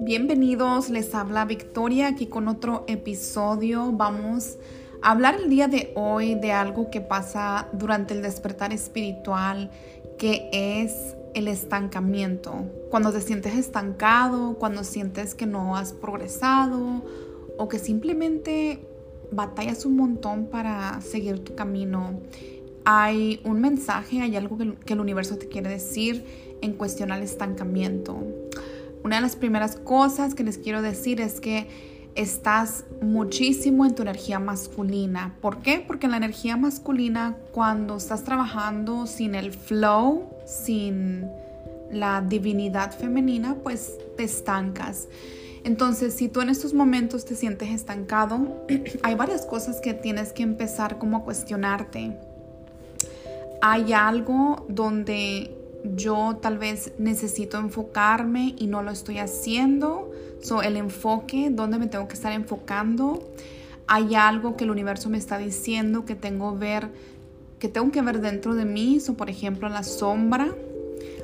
Bienvenidos, les habla Victoria aquí con otro episodio. Vamos a hablar el día de hoy de algo que pasa durante el despertar espiritual, que es el estancamiento. Cuando te sientes estancado, cuando sientes que no has progresado o que simplemente batallas un montón para seguir tu camino. Hay un mensaje, hay algo que, el universo te quiere decir en cuestión al estancamiento. Una de las primeras cosas que les quiero decir es que estás muchísimo en tu energía masculina. ¿Por qué? Porque en la energía masculina, cuando estás trabajando sin el flow, sin la divinidad femenina, pues te estancas. Entonces, si tú en estos momentos te sientes estancado, hay varias cosas que tienes que empezar como a cuestionarte. Hay algo donde yo tal vez necesito enfocarme y no lo estoy haciendo. So, el enfoque, ¿dónde me tengo que estar enfocando? Hay algo que el universo me está diciendo que tengo ver, que tengo que ver dentro de mí. So, por ejemplo, la sombra.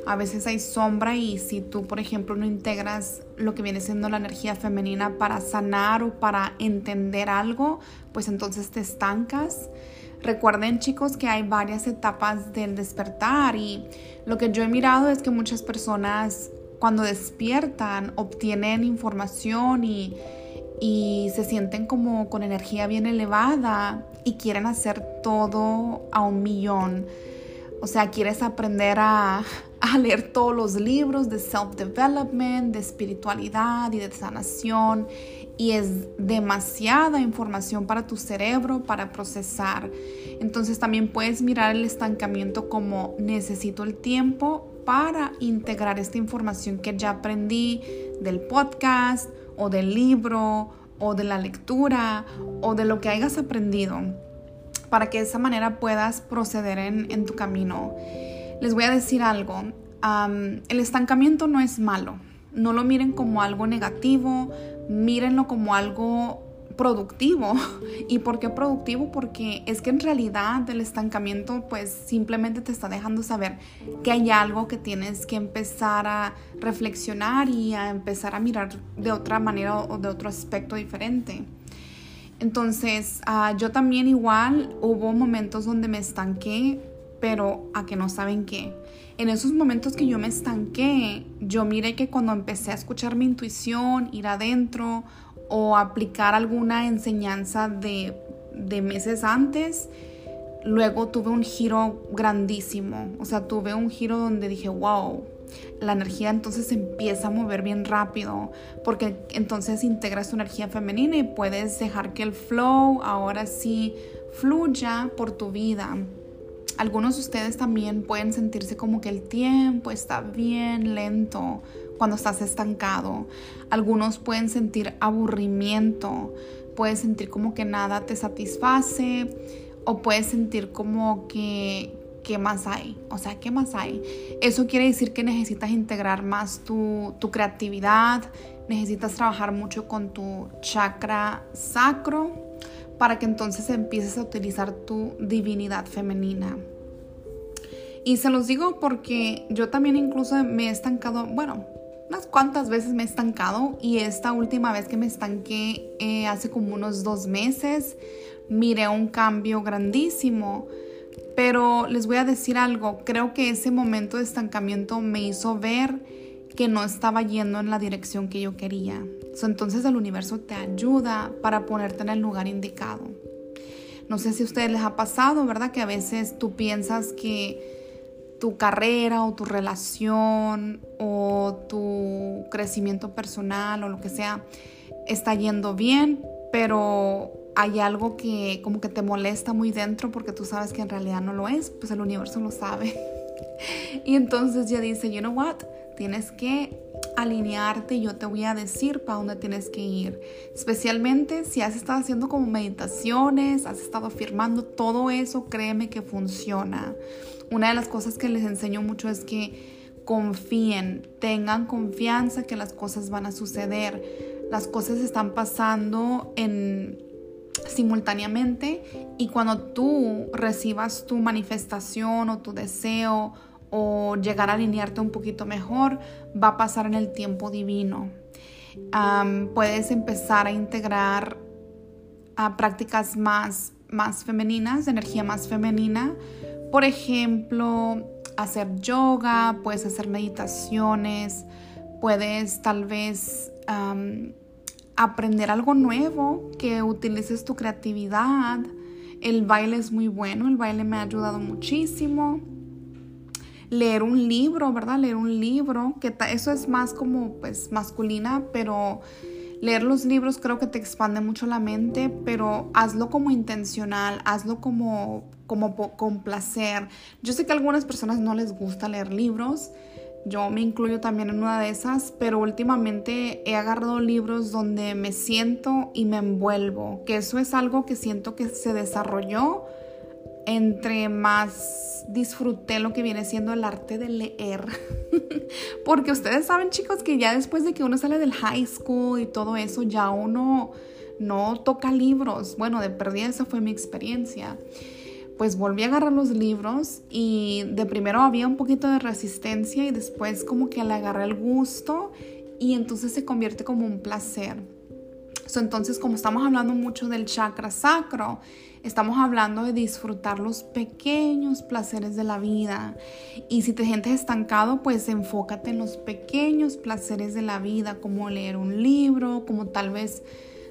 A veces hay sombra y si tú, por ejemplo, no integras lo que viene siendo la energía femenina para sanar o para entender algo, pues entonces te estancas. Recuerden chicos que hay varias etapas del despertar y lo que yo he mirado es que muchas personas cuando despiertan obtienen información y, y se sienten como con energía bien elevada y quieren hacer todo a un millón. O sea, quieres aprender a, leer todos los libros de self-development, de espiritualidad y de sanación y es demasiada información para tu cerebro para procesar. Entonces también puedes mirar el estancamiento como necesito el tiempo para integrar esta información que ya aprendí del podcast o del libro o de la lectura o de lo que hayas aprendido para que de esa manera puedas proceder en, tu camino. Les voy a decir algo, el estancamiento no es malo, no lo miren como algo negativo, mírenlo como algo productivo. ¿Y por qué productivo? Porque es que en realidad el estancamiento pues simplemente te está dejando saber que hay algo que tienes que empezar a reflexionar y a empezar a mirar de otra manera o de otro aspecto diferente. Entonces, ah, yo también igual hubo momentos donde me estanqué, pero a que no saben qué. En esos momentos que yo me estanqué, yo miré que cuando empecé a escuchar mi intuición, ir adentro o aplicar alguna enseñanza de, de meses antes, luego tuve un giro grandísimo. O sea, tuve un giro donde dije, wow, la energía entonces se empieza a mover bien rápido, porque entonces integras tu energía femenina y puedes dejar que el flow ahora sí fluya por tu vida. Algunos de ustedes también pueden sentirse como que el tiempo está bien lento cuando estás estancado. Algunos pueden sentir aburrimiento, puedes sentir como que nada te satisface o puedes sentir como que ¿qué más hay? O sea, ¿qué más hay? Eso quiere decir que necesitas integrar más tu, tu creatividad, necesitas trabajar mucho con tu chakra sacro para que entonces empieces a utilizar tu divinidad femenina. Y se los digo porque yo también incluso me he estancado, bueno, unas cuantas veces me he estancado y esta última vez que me estanqué eh, hace como unos dos meses, miré un cambio grandísimo. Pero les voy a decir algo, creo que ese momento de estancamiento me hizo ver que no estaba yendo en la dirección que yo quería. entonces el universo te ayuda para ponerte en el lugar indicado. No sé si a ustedes les ha pasado, ¿verdad? Que a veces tú piensas que tu carrera o tu relación o tu crecimiento personal o lo que sea está yendo bien, pero hay algo que como que te molesta muy dentro porque tú sabes que en realidad no lo es, pues el universo lo sabe. y entonces ya dice, you know what? Tienes que alinearte y yo te voy a decir para dónde tienes que ir. Especialmente si has estado haciendo como meditaciones, has estado afirmando todo eso, créeme que funciona. Una de las cosas que les enseño mucho es que confíen, tengan confianza que las cosas van a suceder. Las cosas están pasando en simultáneamente y cuando tú recibas tu manifestación o tu deseo o llegar a alinearte un poquito mejor va a pasar en el tiempo divino. puedes empezar a integrar a prácticas más, más femeninas, de energía más femenina. Por ejemplo, hacer yoga, puedes hacer meditaciones, puedes tal vez aprender algo nuevo, que utilices tu creatividad. El baile es muy bueno, el baile me ha ayudado muchísimo. Leer un libro, ¿verdad? Leer un libro, que eso es más como pues masculina, pero leer los libros creo que te expande mucho la mente, pero hazlo como intencional, hazlo como como con placer. Yo sé que a algunas personas no les gusta leer libros, yo me incluyo también en una de esas, pero últimamente he agarrado libros donde me siento y me envuelvo, que eso es algo que siento que se desarrolló entre más disfruté lo que viene siendo el arte de leer. Porque ustedes saben chicos que ya después de que uno sale del high school y todo eso, ya uno no toca libros. Bueno, de perdida esa fue mi experiencia pues volví a agarrar los libros y de primero había un poquito de resistencia y después como que le agarré el gusto y entonces se convierte como un placer. entonces como estamos hablando mucho del chakra sacro, estamos hablando de disfrutar los pequeños placeres de la vida. Y si te sientes estancado, pues enfócate en los pequeños placeres de la vida, como leer un libro, como tal vez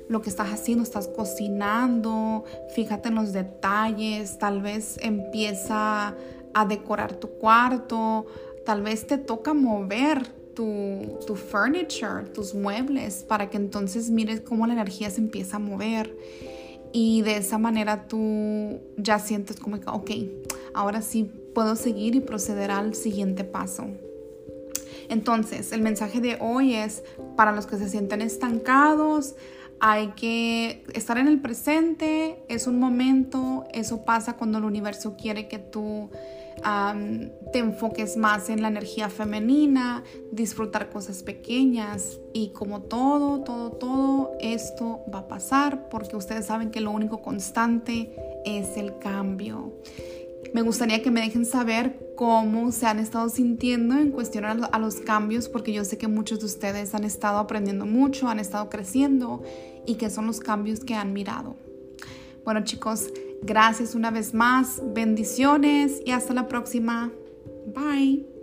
lo que estás haciendo, estás cocinando, fíjate en los detalles, tal vez empieza a decorar tu cuarto, tal vez te toca mover tu, tu furniture, tus muebles, para que entonces mires cómo la energía se empieza a mover. Y de esa manera tú ya sientes como que, ok, ahora sí puedo seguir y proceder al siguiente paso. Entonces, el mensaje de hoy es para los que se sienten estancados, hay que estar en el presente, es un momento, eso pasa cuando el universo quiere que tú te enfoques más en la energía femenina, disfrutar cosas pequeñas y como todo, todo, todo esto va a pasar porque ustedes saben que lo único constante es el cambio. Me gustaría que me dejen saber cómo se han estado sintiendo en cuestión a los cambios, porque yo sé que muchos de ustedes han estado aprendiendo mucho, han estado creciendo y que son los cambios que han mirado. Bueno chicos, gracias una vez más, bendiciones y hasta la próxima. Bye.